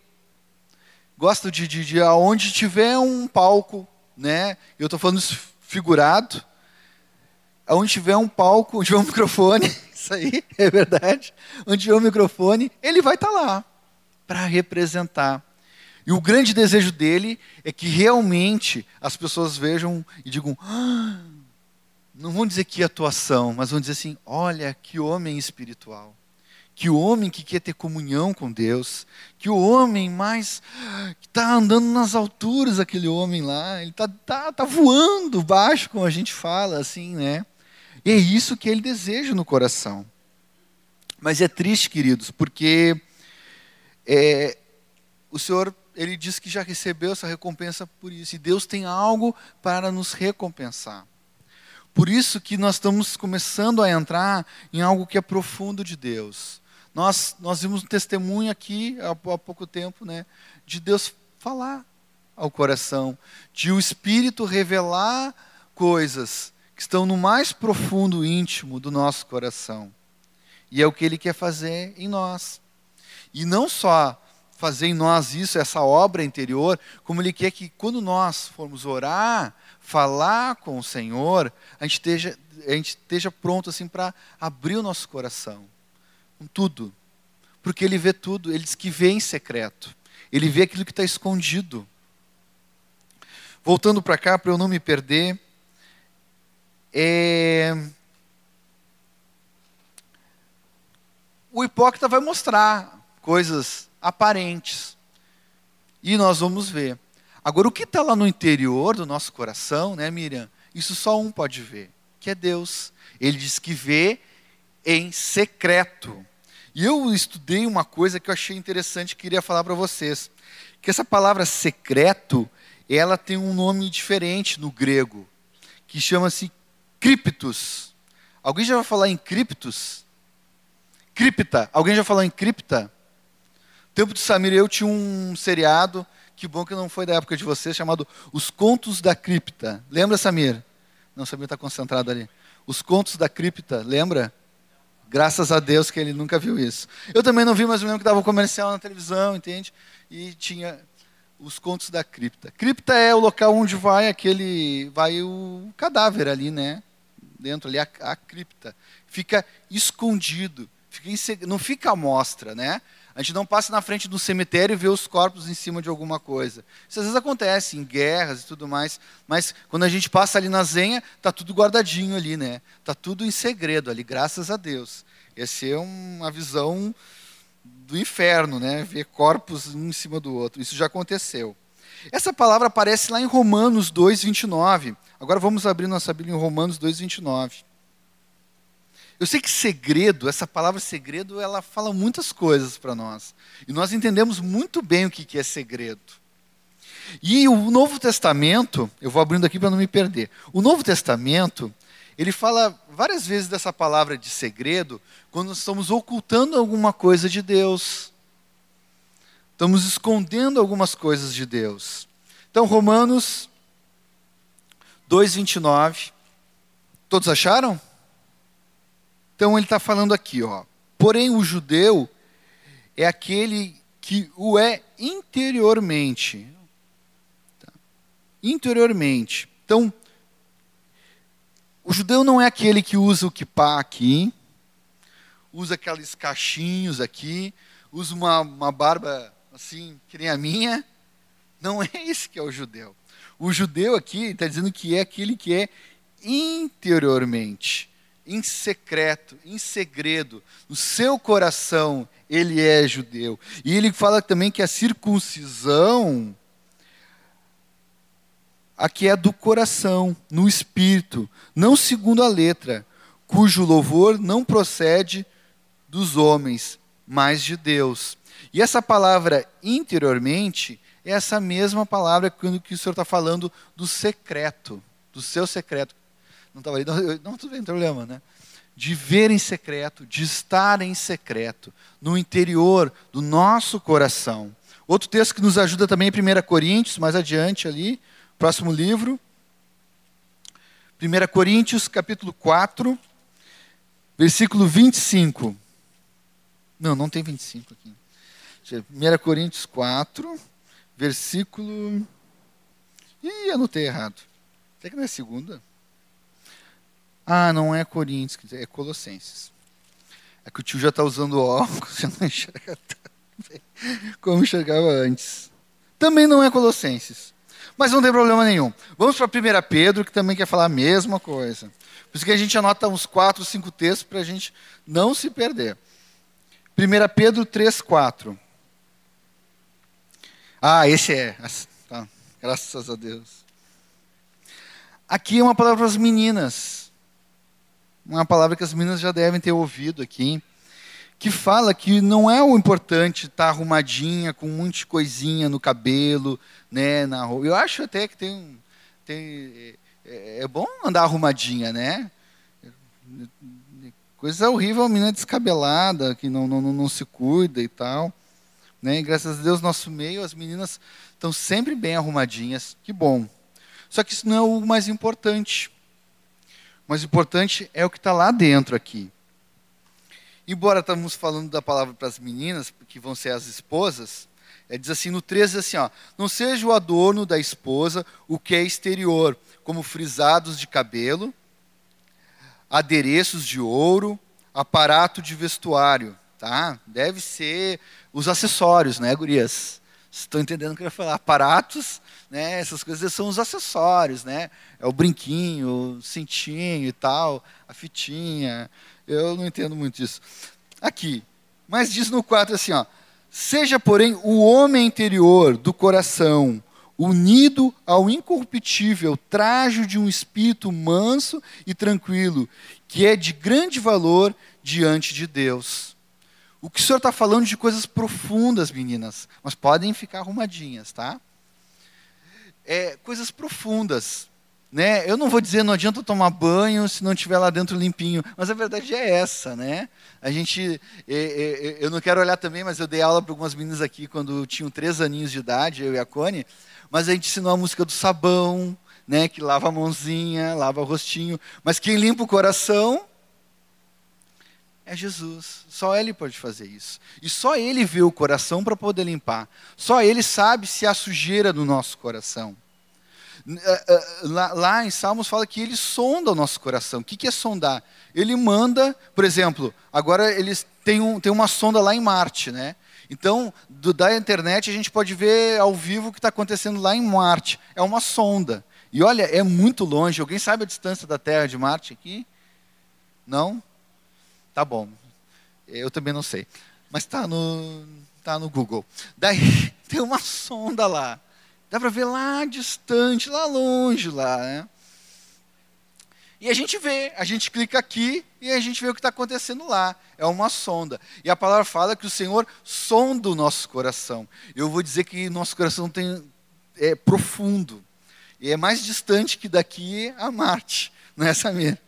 Gosta de, de, de aonde tiver um palco, né? Eu estou falando figurado. Aonde tiver um palco, onde tiver um microfone, isso aí é verdade. Onde tiver o microfone, ele vai estar tá lá, para representar. E o grande desejo dele é que realmente as pessoas vejam e digam: ah, não vão dizer que atuação, mas vão dizer assim: olha, que homem espiritual. Que homem que quer ter comunhão com Deus. Que o homem mais. que está andando nas alturas, aquele homem lá. Ele está tá, tá voando baixo, como a gente fala, assim, né? E é isso que ele deseja no coração. Mas é triste, queridos, porque é, o Senhor ele diz que já recebeu essa recompensa por isso. E Deus tem algo para nos recompensar. Por isso que nós estamos começando a entrar em algo que é profundo de Deus. Nós, nós vimos um testemunho aqui há, há pouco tempo, né, de Deus falar ao coração, de o Espírito revelar coisas que estão no mais profundo íntimo do nosso coração. E é o que Ele quer fazer em nós. E não só fazer em nós isso, essa obra interior, como Ele quer que quando nós formos orar, falar com o Senhor, a gente esteja, a gente esteja pronto assim para abrir o nosso coração com tudo. Porque Ele vê tudo, Ele diz que vê em secreto. Ele vê aquilo que está escondido. Voltando para cá, para eu não me perder, é... o hipócrita vai mostrar coisas aparentes. E nós vamos ver. Agora, o que está lá no interior do nosso coração, né, Miriam? Isso só um pode ver, que é Deus. Ele diz que vê em secreto. E eu estudei uma coisa que eu achei interessante que queria falar para vocês. Que essa palavra secreto, ela tem um nome diferente no grego, que chama-se criptos. Alguém já vai falar em criptos? Cripta. Alguém já falou em cripta? tempo de Samir eu tinha um seriado, que bom que não foi da época de vocês, chamado Os Contos da Cripta. Lembra, Samir? Não, Samir está concentrado ali. Os Contos da Cripta, lembra? Graças a Deus que ele nunca viu isso. Eu também não vi, mas lembro que dava um comercial na televisão, entende? E tinha os contos da cripta. Cripta é o local onde vai aquele, vai o cadáver ali, né? Dentro ali a, a cripta. Fica escondido, fica não fica à mostra, né? A gente não passa na frente do cemitério e vê os corpos em cima de alguma coisa. Isso às vezes acontece em guerras e tudo mais, mas quando a gente passa ali na zenha, tá tudo guardadinho ali, né? Tá tudo em segredo ali, graças a Deus. Essa é uma visão do inferno, né? Ver corpos um em cima do outro. Isso já aconteceu. Essa palavra aparece lá em Romanos 2:29. Agora vamos abrir nossa Bíblia em Romanos 2:29. Eu sei que segredo, essa palavra segredo, ela fala muitas coisas para nós. E nós entendemos muito bem o que é segredo. E o Novo Testamento, eu vou abrindo aqui para não me perder. O Novo Testamento, ele fala várias vezes dessa palavra de segredo quando nós estamos ocultando alguma coisa de Deus. Estamos escondendo algumas coisas de Deus. Então, Romanos 2,29. Todos acharam? Então ele está falando aqui, ó. Porém, o judeu é aquele que o é interiormente. Interiormente. Então, o judeu não é aquele que usa o kippah aqui, usa aqueles cachinhos aqui, usa uma, uma barba assim, que nem a minha. Não é esse que é o judeu. O judeu aqui está dizendo que é aquele que é interiormente em secreto, em segredo, no seu coração, ele é judeu. E ele fala também que a circuncisão aqui é do coração, no espírito, não segundo a letra, cujo louvor não procede dos homens, mas de Deus. E essa palavra interiormente é essa mesma palavra quando que o Senhor está falando do secreto, do seu secreto não estava ali, não, não tudo bem, problema, né? De ver em secreto, de estar em secreto, no interior do nosso coração. Outro texto que nos ajuda também é 1 Coríntios, mais adiante ali, próximo livro. 1 Coríntios, capítulo 4, versículo 25. Não, não tem 25 aqui. 1 Coríntios 4, versículo. Ih, anotei errado. Até que não é segunda. Ah, não é Coríntios, é Colossenses. É que o tio já está usando óculos, já não enxerga. como enxergava antes. Também não é Colossenses. Mas não tem problema nenhum. Vamos para 1 Pedro, que também quer falar a mesma coisa. Por isso que a gente anota uns 4, 5 textos para a gente não se perder. 1 Pedro 3, 4. Ah, esse é. Tá. Graças a Deus. Aqui é uma palavra para as meninas. Uma palavra que as meninas já devem ter ouvido aqui. Que fala que não é o importante estar tá arrumadinha, com um monte de coisinha no cabelo, né, na roupa. Eu acho até que tem, tem é, é bom andar arrumadinha, né? Coisa horrível a menina descabelada, que não, não, não se cuida e tal. Né? Graças a Deus, nosso meio, as meninas estão sempre bem arrumadinhas. Que bom. Só que isso não é o mais importante. O mais importante é o que está lá dentro aqui. Embora estamos falando da palavra para as meninas, que vão ser as esposas, é, diz assim no 13 assim, ó, não seja o adorno da esposa o que é exterior, como frisados de cabelo, adereços de ouro, aparato de vestuário, tá? Deve ser os acessórios, né, gurias? Estão entendendo o que eu ia falar? Aparatos, né? Essas coisas são os acessórios, né? É o brinquinho, o cintinho e tal, a fitinha. Eu não entendo muito disso. Aqui, mas diz no 4 assim, ó: Seja, porém, o homem interior do coração unido ao incorruptível trajo de um espírito manso e tranquilo, que é de grande valor diante de Deus. O que o senhor está falando de coisas profundas, meninas, mas podem ficar arrumadinhas, tá? É, coisas profundas. Né? Eu não vou dizer não adianta tomar banho se não estiver lá dentro limpinho, mas a verdade é essa, né? A gente, é, é, é eu não quero olhar também, mas eu dei aula para algumas meninas aqui quando tinham três aninhos de idade, eu e a Cone, mas a gente ensinou a música do sabão, né, que lava a mãozinha, lava o rostinho, mas quem limpa o coração é Jesus. Só Ele pode fazer isso. E só Ele vê o coração para poder limpar. Só Ele sabe se há sujeira no nosso coração. Eh, eh, lá, em Salmos fala que Ele sonda o nosso coração. O que, que é sondar? Ele manda, por exemplo, agora eles têm, um, têm uma sonda lá em Marte, né? Então, do, da internet, a gente pode ver ao vivo o que está acontecendo lá em Marte. É uma sonda. E olha, é muito longe. Alguém sabe a distância da Terra de Marte aqui? Não? Tá bom. Eu também não sei. Mas está no, tá no Google. Daí tem uma sonda lá. Dá para ver lá distante, lá longe, lá. Né? E a gente vê, a gente clica aqui e a gente vê o que está acontecendo lá. É uma sonda. E a palavra fala que o Senhor sonda o nosso coração. Eu vou dizer que nosso coração tem, é profundo. E é mais distante que daqui a Marte, não é, Samir?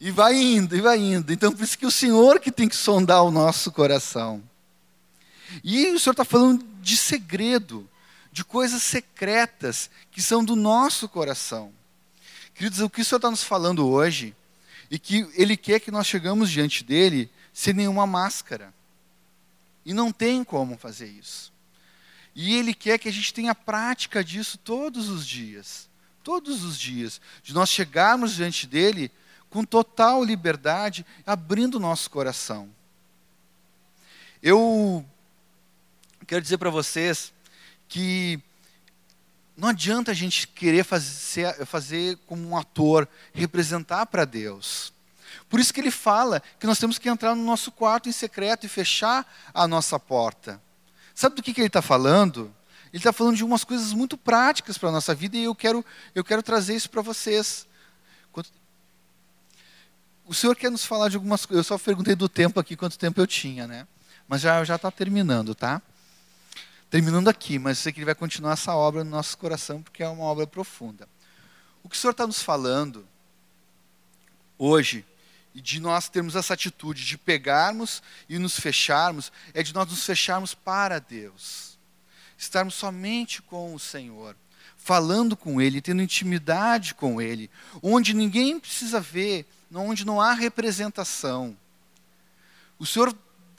E vai indo, e vai indo. Então, por isso que o Senhor que tem que sondar o nosso coração. E o Senhor está falando de segredo, de coisas secretas que são do nosso coração. Queridos, o que o Senhor está nos falando hoje, e que Ele quer que nós chegamos diante dEle sem nenhuma máscara. E não tem como fazer isso. E Ele quer que a gente tenha prática disso todos os dias. Todos os dias. De nós chegarmos diante dEle com total liberdade, abrindo o nosso coração. Eu quero dizer para vocês que não adianta a gente querer fazer, fazer como um ator, representar para Deus. Por isso que ele fala que nós temos que entrar no nosso quarto em secreto e fechar a nossa porta. Sabe do que, que ele está falando? Ele está falando de umas coisas muito práticas para a nossa vida e eu quero, eu quero trazer isso para vocês. O Senhor quer nos falar de algumas coisas. Eu só perguntei do tempo aqui, quanto tempo eu tinha, né? Mas já está terminando, tá? terminando aqui, mas eu sei que ele vai continuar essa obra no nosso coração, porque é uma obra profunda. O que o Senhor está nos falando hoje, e de nós termos essa atitude de pegarmos e nos fecharmos, é de nós nos fecharmos para Deus. Estarmos somente com o Senhor, falando com Ele, tendo intimidade com Ele, onde ninguém precisa ver, onde não há representação. O Senhor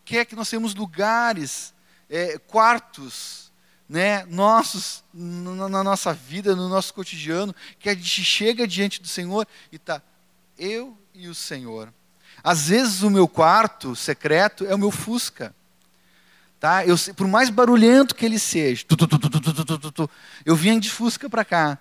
quer que nós tenhamos lugares é, quartos né, nossos na nossa vida, no nosso cotidiano, que a gente chega diante do Senhor e está eu e o Senhor. Às vezes o meu quarto secreto é o meu Fusca. Tá? Eu, por mais barulhento que ele seja, tu, tu, tu, eu vinha de fusca para cá.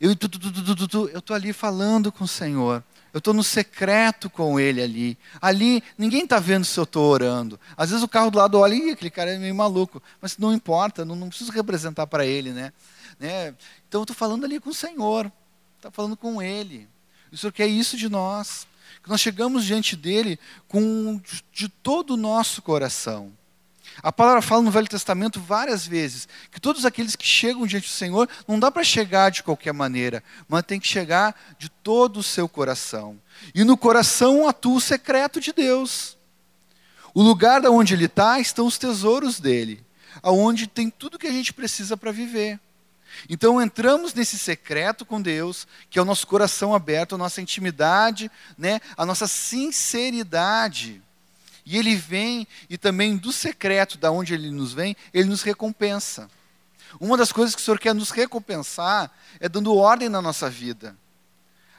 Eu estou ali falando com o Senhor. Eu estou no secreto com ele ali. Ali, ninguém está vendo se eu estou orando. Às vezes o carro do lado olha, e aquele cara é meio maluco. Mas não importa, não, não preciso representar para ele. Né? né? Então eu estou falando ali com o Senhor. Está falando com ele. O Senhor quer isso de nós. Que nós chegamos diante dele com de todo o nosso coração. A palavra fala no Velho Testamento várias vezes que todos aqueles que chegam diante do Senhor, não dá para chegar de qualquer maneira, mas tem que chegar de todo o seu coração. E no coração atua o secreto de Deus. O lugar onde ele está estão os tesouros dele, aonde tem tudo que a gente precisa para viver. Então entramos nesse secreto com Deus, que é o nosso coração aberto, a nossa intimidade, né, a nossa sinceridade. E ele vem, e também do secreto, da onde ele nos vem, ele nos recompensa. Uma das coisas que o Senhor quer nos recompensar é dando ordem na nossa vida.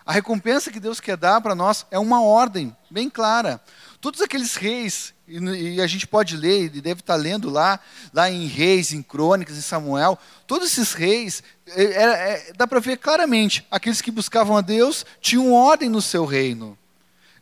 A recompensa que Deus quer dar para nós é uma ordem bem clara. Todos aqueles reis, e a gente pode ler, e deve estar lendo lá, lá em Reis, em Crônicas, em Samuel, todos esses reis, é, é, é dá para ver claramente, aqueles que buscavam a Deus tinham ordem no seu reino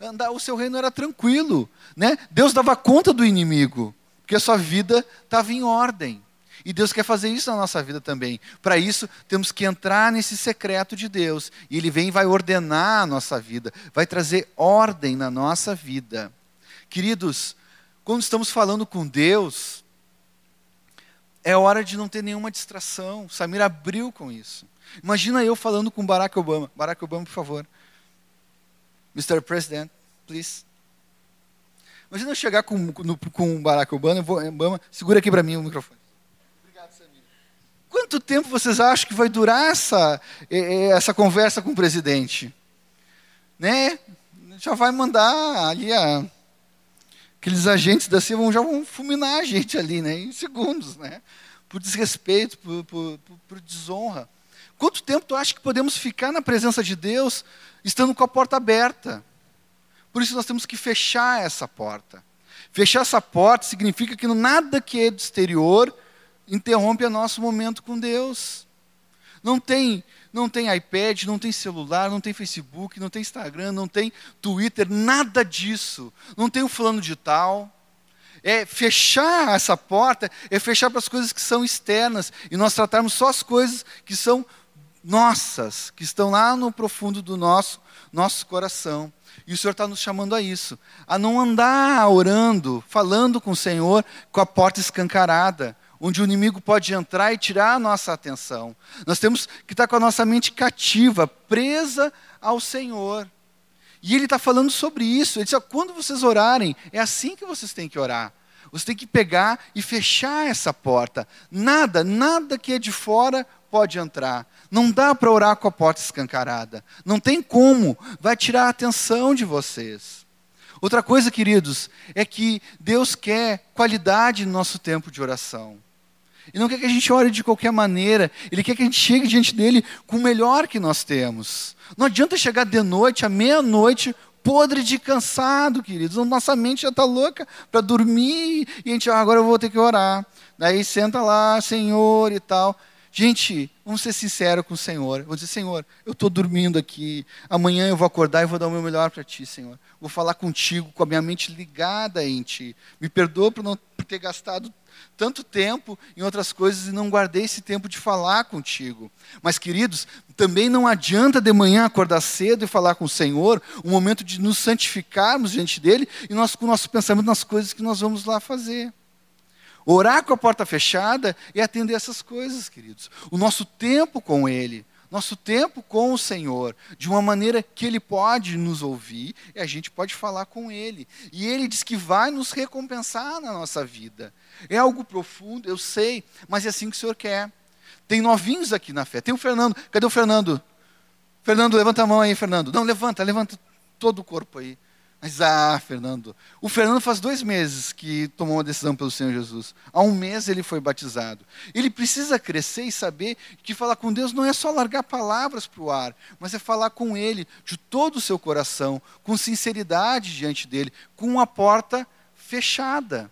andar, o seu reino era tranquilo. Né? Deus dava conta do inimigo, porque a sua vida estava em ordem. E Deus quer fazer isso na nossa vida também. Para isso, temos que entrar nesse secreto de Deus. E Ele vem e vai ordenar a nossa vida, vai trazer ordem na nossa vida. Queridos, quando estamos falando com Deus, é hora de não ter nenhuma distração. Samir abriu com isso. Imagina eu falando com Barack Obama. Barack Obama, por favor. Mr. President, please. Imagina eu chegar com, no, com o Barack Obama, Obama segura aqui para mim o microfone. Obrigado, Samir. Quanto tempo vocês acham que vai durar essa, essa conversa com o presidente? Né? Já vai mandar ali a, aqueles agentes da CIA já vão fulminar a gente ali, né? Em segundos, né? Por desrespeito, por, por, por, por desonra. Quanto tempo tu acha que podemos ficar na presença de Deus estando com a porta aberta? Por isso nós temos que fechar essa porta. Fechar essa porta significa que nada que é do exterior interrompe o nosso momento com Deus. Não tem, não tem iPad, não tem celular, não tem Facebook, não tem Instagram, não tem Twitter, nada disso. Não tem o fulano de tal. É fechar essa porta, é fechar para as coisas que são externas e nós tratarmos só as coisas que são nossas, que estão lá no profundo do nosso, nosso coração. E o Senhor está nos chamando a isso, a não andar orando, falando com o Senhor com a porta escancarada, onde o inimigo pode entrar e tirar a nossa atenção. Nós temos que estar com a nossa mente cativa, presa ao Senhor. E ele está falando sobre isso. Ele diz: quando vocês orarem, é assim que vocês têm que orar. Você tem que pegar e fechar essa porta. Nada, nada que é de fora pode entrar. Não dá para orar com a porta escancarada. Não tem como. Vai tirar a atenção de vocês. Outra coisa, queridos, é que Deus quer qualidade no nosso tempo de oração. Ele não quer que a gente ore de qualquer maneira. Ele quer que a gente chegue diante dele com o melhor que nós temos. Não adianta chegar de noite, à meia-noite, podre de cansado, queridos. Nossa mente já está louca para dormir e a gente, ah, agora eu vou ter que orar. Daí senta lá, Senhor e tal. Gente, vamos ser sinceros com o Senhor. Vou dizer, Senhor, eu estou dormindo aqui. Amanhã eu vou acordar e vou dar o meu melhor para Ti, Senhor. Vou falar contigo com a minha mente ligada em Ti. Me perdoa por não ter gastado tanto tempo em outras coisas e não guardei esse tempo de falar contigo. Mas, queridos, também não adianta de manhã acordar cedo e falar com o Senhor, um momento de nos santificarmos diante dele e nós com o nosso pensamento nas coisas que nós vamos lá fazer. Orar com a porta fechada é atender essas coisas, queridos. O nosso tempo com Ele, nosso tempo com o Senhor, de uma maneira que Ele pode nos ouvir e a gente pode falar com Ele. E Ele diz que vai nos recompensar na nossa vida. É algo profundo, eu sei, mas é assim que o Senhor quer. Tem novinhos aqui na fé. Tem o Fernando. Cadê o Fernando? Fernando, levanta a mão aí, Fernando. Não, levanta, levanta todo o corpo aí. Mas, ah, Fernando. O Fernando faz dois meses que tomou uma decisão pelo Senhor Jesus. Há um mês ele foi batizado. Ele precisa crescer e saber que falar com Deus não é só largar palavras para o ar, mas é falar com Ele de todo o seu coração, com sinceridade diante dele, com a porta fechada.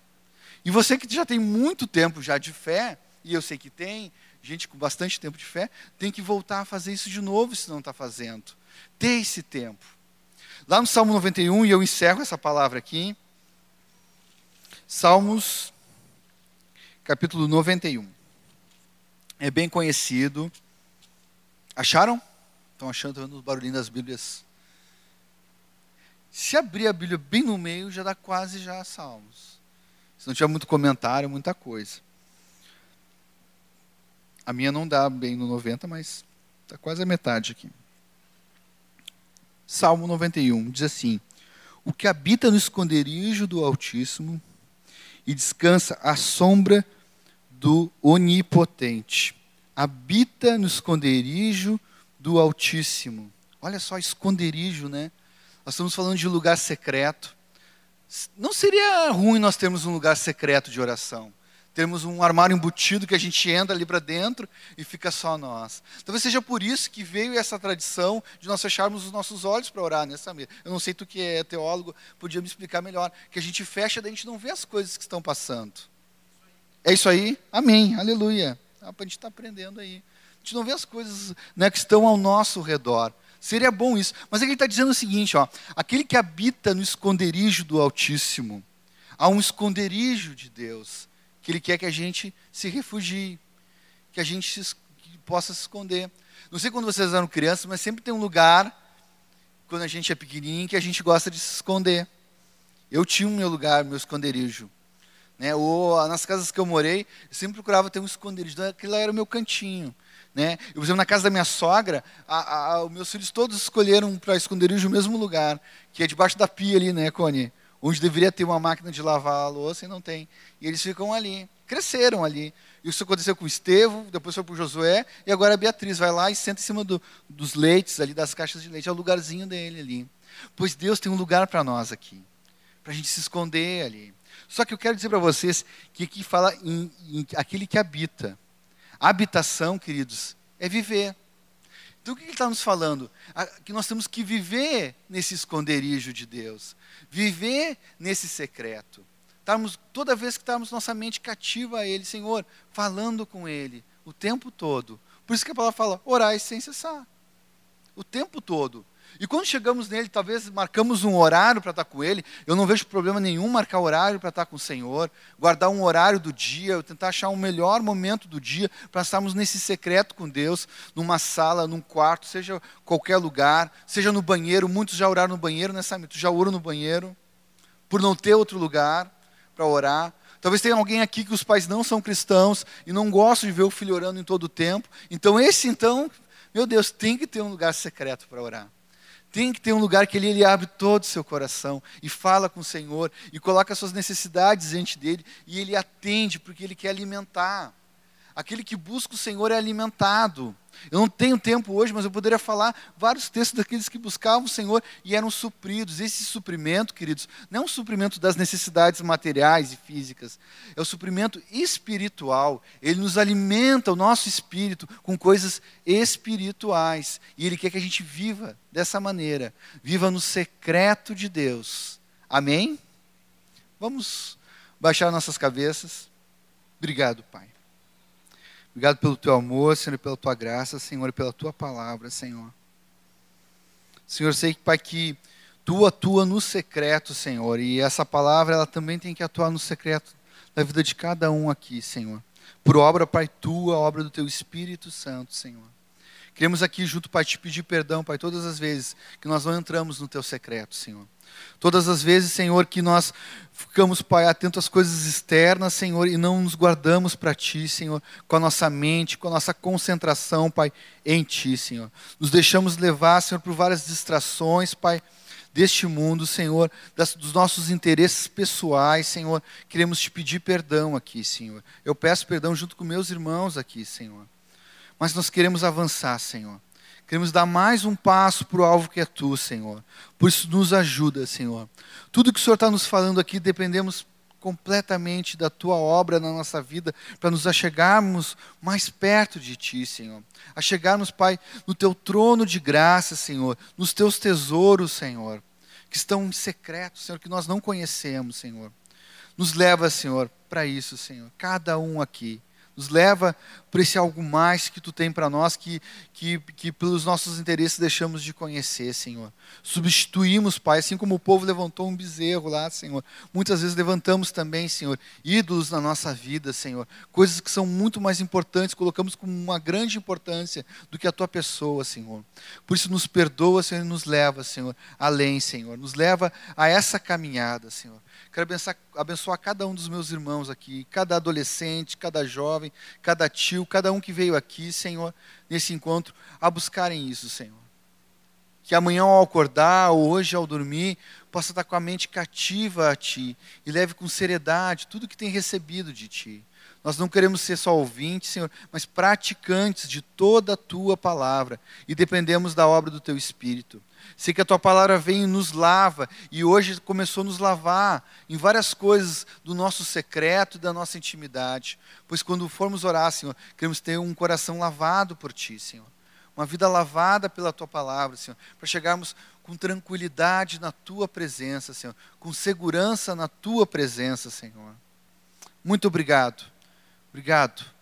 E você que já tem muito tempo já de fé, e eu sei que tem, gente com bastante tempo de fé, tem que voltar a fazer isso de novo se não está fazendo. Ter esse tempo. Lá no Salmo 91, e eu encerro essa palavra aqui, Salmos, capítulo 91. É bem conhecido. Acharam? Estão achando, vendo o barulhinho das Bíblias? Se abrir a Bíblia bem no meio, já dá quase já Salmos. Se não tiver muito comentário, muita coisa. A minha não dá bem no 90, mas está quase a metade aqui. Salmo 91 diz assim: O que habita no esconderijo do Altíssimo e descansa à sombra do Onipotente. Habita no esconderijo do Altíssimo. Olha só, esconderijo, né? Nós estamos falando de lugar secreto. Não seria ruim nós termos um lugar secreto de oração. Termos um armário embutido que a gente entra ali para dentro e fica só nós. Talvez seja por isso que veio essa tradição de nós fecharmos os nossos olhos para orar nessa mesa. Eu não sei tu que é teólogo, podia me explicar melhor. Que a gente fecha, daí a gente não vê as coisas que estão passando. É isso aí? Amém. Aleluia. Ah, a gente está aprendendo aí. A gente não vê as coisas né, que estão ao nosso redor. Seria bom isso. Mas ele está dizendo o seguinte: ó, aquele que habita no esconderijo do Altíssimo, há um esconderijo de Deus que Ele quer que a gente se refugie, que a gente se, possa se esconder. Não sei quando vocês eram crianças, mas sempre tem um lugar, quando a gente é pequenininho, que a gente gosta de se esconder. Eu tinha o meu lugar, meu esconderijo. Né? Ou nas casas que eu morei, eu sempre procurava ter um esconderijo. Então, aquilo era o meu cantinho. Né? Eu, por exemplo, na casa da minha sogra, a, a, os meus filhos todos escolheram para esconderijo o mesmo lugar, que é debaixo da pia ali, né, Cone? Onde deveria ter uma máquina de lavar a louça e não tem. E eles ficam ali, cresceram ali. Isso aconteceu com o Estevão, depois foi para o Josué, e agora a Beatriz vai lá e senta em cima do, dos leites ali, das caixas de leite, é o lugarzinho dele ali. Pois Deus tem um lugar para nós aqui, para a gente se esconder ali. Só que eu quero dizer para vocês que aqui fala em, em aquele que habita. Habitação, queridos, é viver. Então o que ele está nos falando? Que nós temos que viver nesse esconderijo de Deus, viver nesse secreto. Estarmos, toda vez que estamos nossa mente cativa a Ele, Senhor, falando com Ele o tempo todo. Por isso que a palavra fala, orai sem cessar. O tempo todo. E quando chegamos nele, talvez marcamos um horário para estar com ele. Eu não vejo problema nenhum marcar horário para estar com o Senhor, guardar um horário do dia, tentar achar um melhor momento do dia para estarmos nesse secreto com Deus, numa sala, num quarto, seja qualquer lugar, seja no banheiro. Muitos já oraram no banheiro, né, Samir? Tu já orou no banheiro, por não ter outro lugar para orar. Talvez tenha alguém aqui que os pais não são cristãos e não gostam de ver o filho orando em todo o tempo. Então, esse, então, meu Deus, tem que ter um lugar secreto para orar. Tem que ter um lugar que ele, ele abre todo o seu coração e fala com o Senhor e coloca suas necessidades diante dele e ele atende porque ele quer alimentar. Aquele que busca o Senhor é alimentado. Eu não tenho tempo hoje, mas eu poderia falar vários textos daqueles que buscavam o Senhor e eram supridos. Esse suprimento, queridos, não é um suprimento das necessidades materiais e físicas, é o suprimento espiritual. Ele nos alimenta o nosso espírito com coisas espirituais. E Ele quer que a gente viva dessa maneira, viva no secreto de Deus. Amém? Vamos baixar nossas cabeças. Obrigado, Pai. Obrigado pelo teu amor, Senhor, pela tua graça, Senhor, pela tua palavra, Senhor. Senhor, sei, Pai, que tu atua no secreto, Senhor, e essa palavra ela também tem que atuar no secreto da vida de cada um aqui, Senhor. Por obra, Pai, tua, obra do teu Espírito Santo, Senhor. Queremos aqui junto, Pai, te pedir perdão, Pai, todas as vezes que nós não entramos no teu secreto, Senhor. Todas as vezes, Senhor, que nós ficamos, Pai, atentos às coisas externas, Senhor, e não nos guardamos para Ti, Senhor, com a nossa mente, com a nossa concentração, Pai, em Ti, Senhor. Nos deixamos levar, Senhor, por várias distrações, Pai, deste mundo, Senhor, das, dos nossos interesses pessoais, Senhor. Queremos te pedir perdão aqui, Senhor. Eu peço perdão junto com meus irmãos aqui, Senhor. Mas nós queremos avançar, Senhor. Queremos dar mais um passo para o alvo que é tu, Senhor. Por isso, nos ajuda, Senhor. Tudo que o Senhor está nos falando aqui, dependemos completamente da tua obra na nossa vida, para nos achegarmos mais perto de ti, Senhor. A chegarmos, Pai, no teu trono de graça, Senhor, nos teus tesouros, Senhor, que estão em secreto, Senhor, que nós não conhecemos, Senhor. Nos leva, Senhor, para isso, Senhor. Cada um aqui. Nos leva para esse algo mais que tu tem para nós, que, que, que pelos nossos interesses deixamos de conhecer, Senhor. Substituímos, Pai, assim como o povo levantou um bezerro lá, Senhor. Muitas vezes levantamos também, Senhor, ídolos na nossa vida, Senhor. Coisas que são muito mais importantes, colocamos com uma grande importância do que a tua pessoa, Senhor. Por isso, nos perdoa, Senhor, e nos leva, Senhor, além, Senhor. Nos leva a essa caminhada, Senhor. Quero abençoar, abençoar cada um dos meus irmãos aqui, cada adolescente, cada jovem, cada tio, cada um que veio aqui, Senhor, nesse encontro, a buscarem isso, Senhor. Que amanhã ao acordar, ou hoje ao dormir, possa estar com a mente cativa a Ti e leve com seriedade tudo que tem recebido de Ti. Nós não queremos ser só ouvintes, Senhor, mas praticantes de toda a Tua palavra e dependemos da obra do Teu Espírito. Sei que a tua palavra vem e nos lava, e hoje começou a nos lavar em várias coisas do nosso secreto e da nossa intimidade. Pois quando formos orar, Senhor, queremos ter um coração lavado por ti, Senhor. Uma vida lavada pela tua palavra, Senhor, para chegarmos com tranquilidade na tua presença, Senhor, com segurança na tua presença, Senhor. Muito obrigado. Obrigado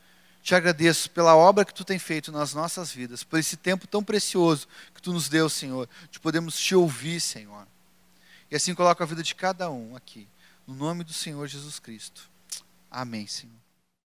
te agradeço pela obra que tu tem feito nas nossas vidas, por esse tempo tão precioso que tu nos deu, Senhor, de podermos te ouvir, Senhor. E assim coloco a vida de cada um aqui, no nome do Senhor Jesus Cristo. Amém, Senhor.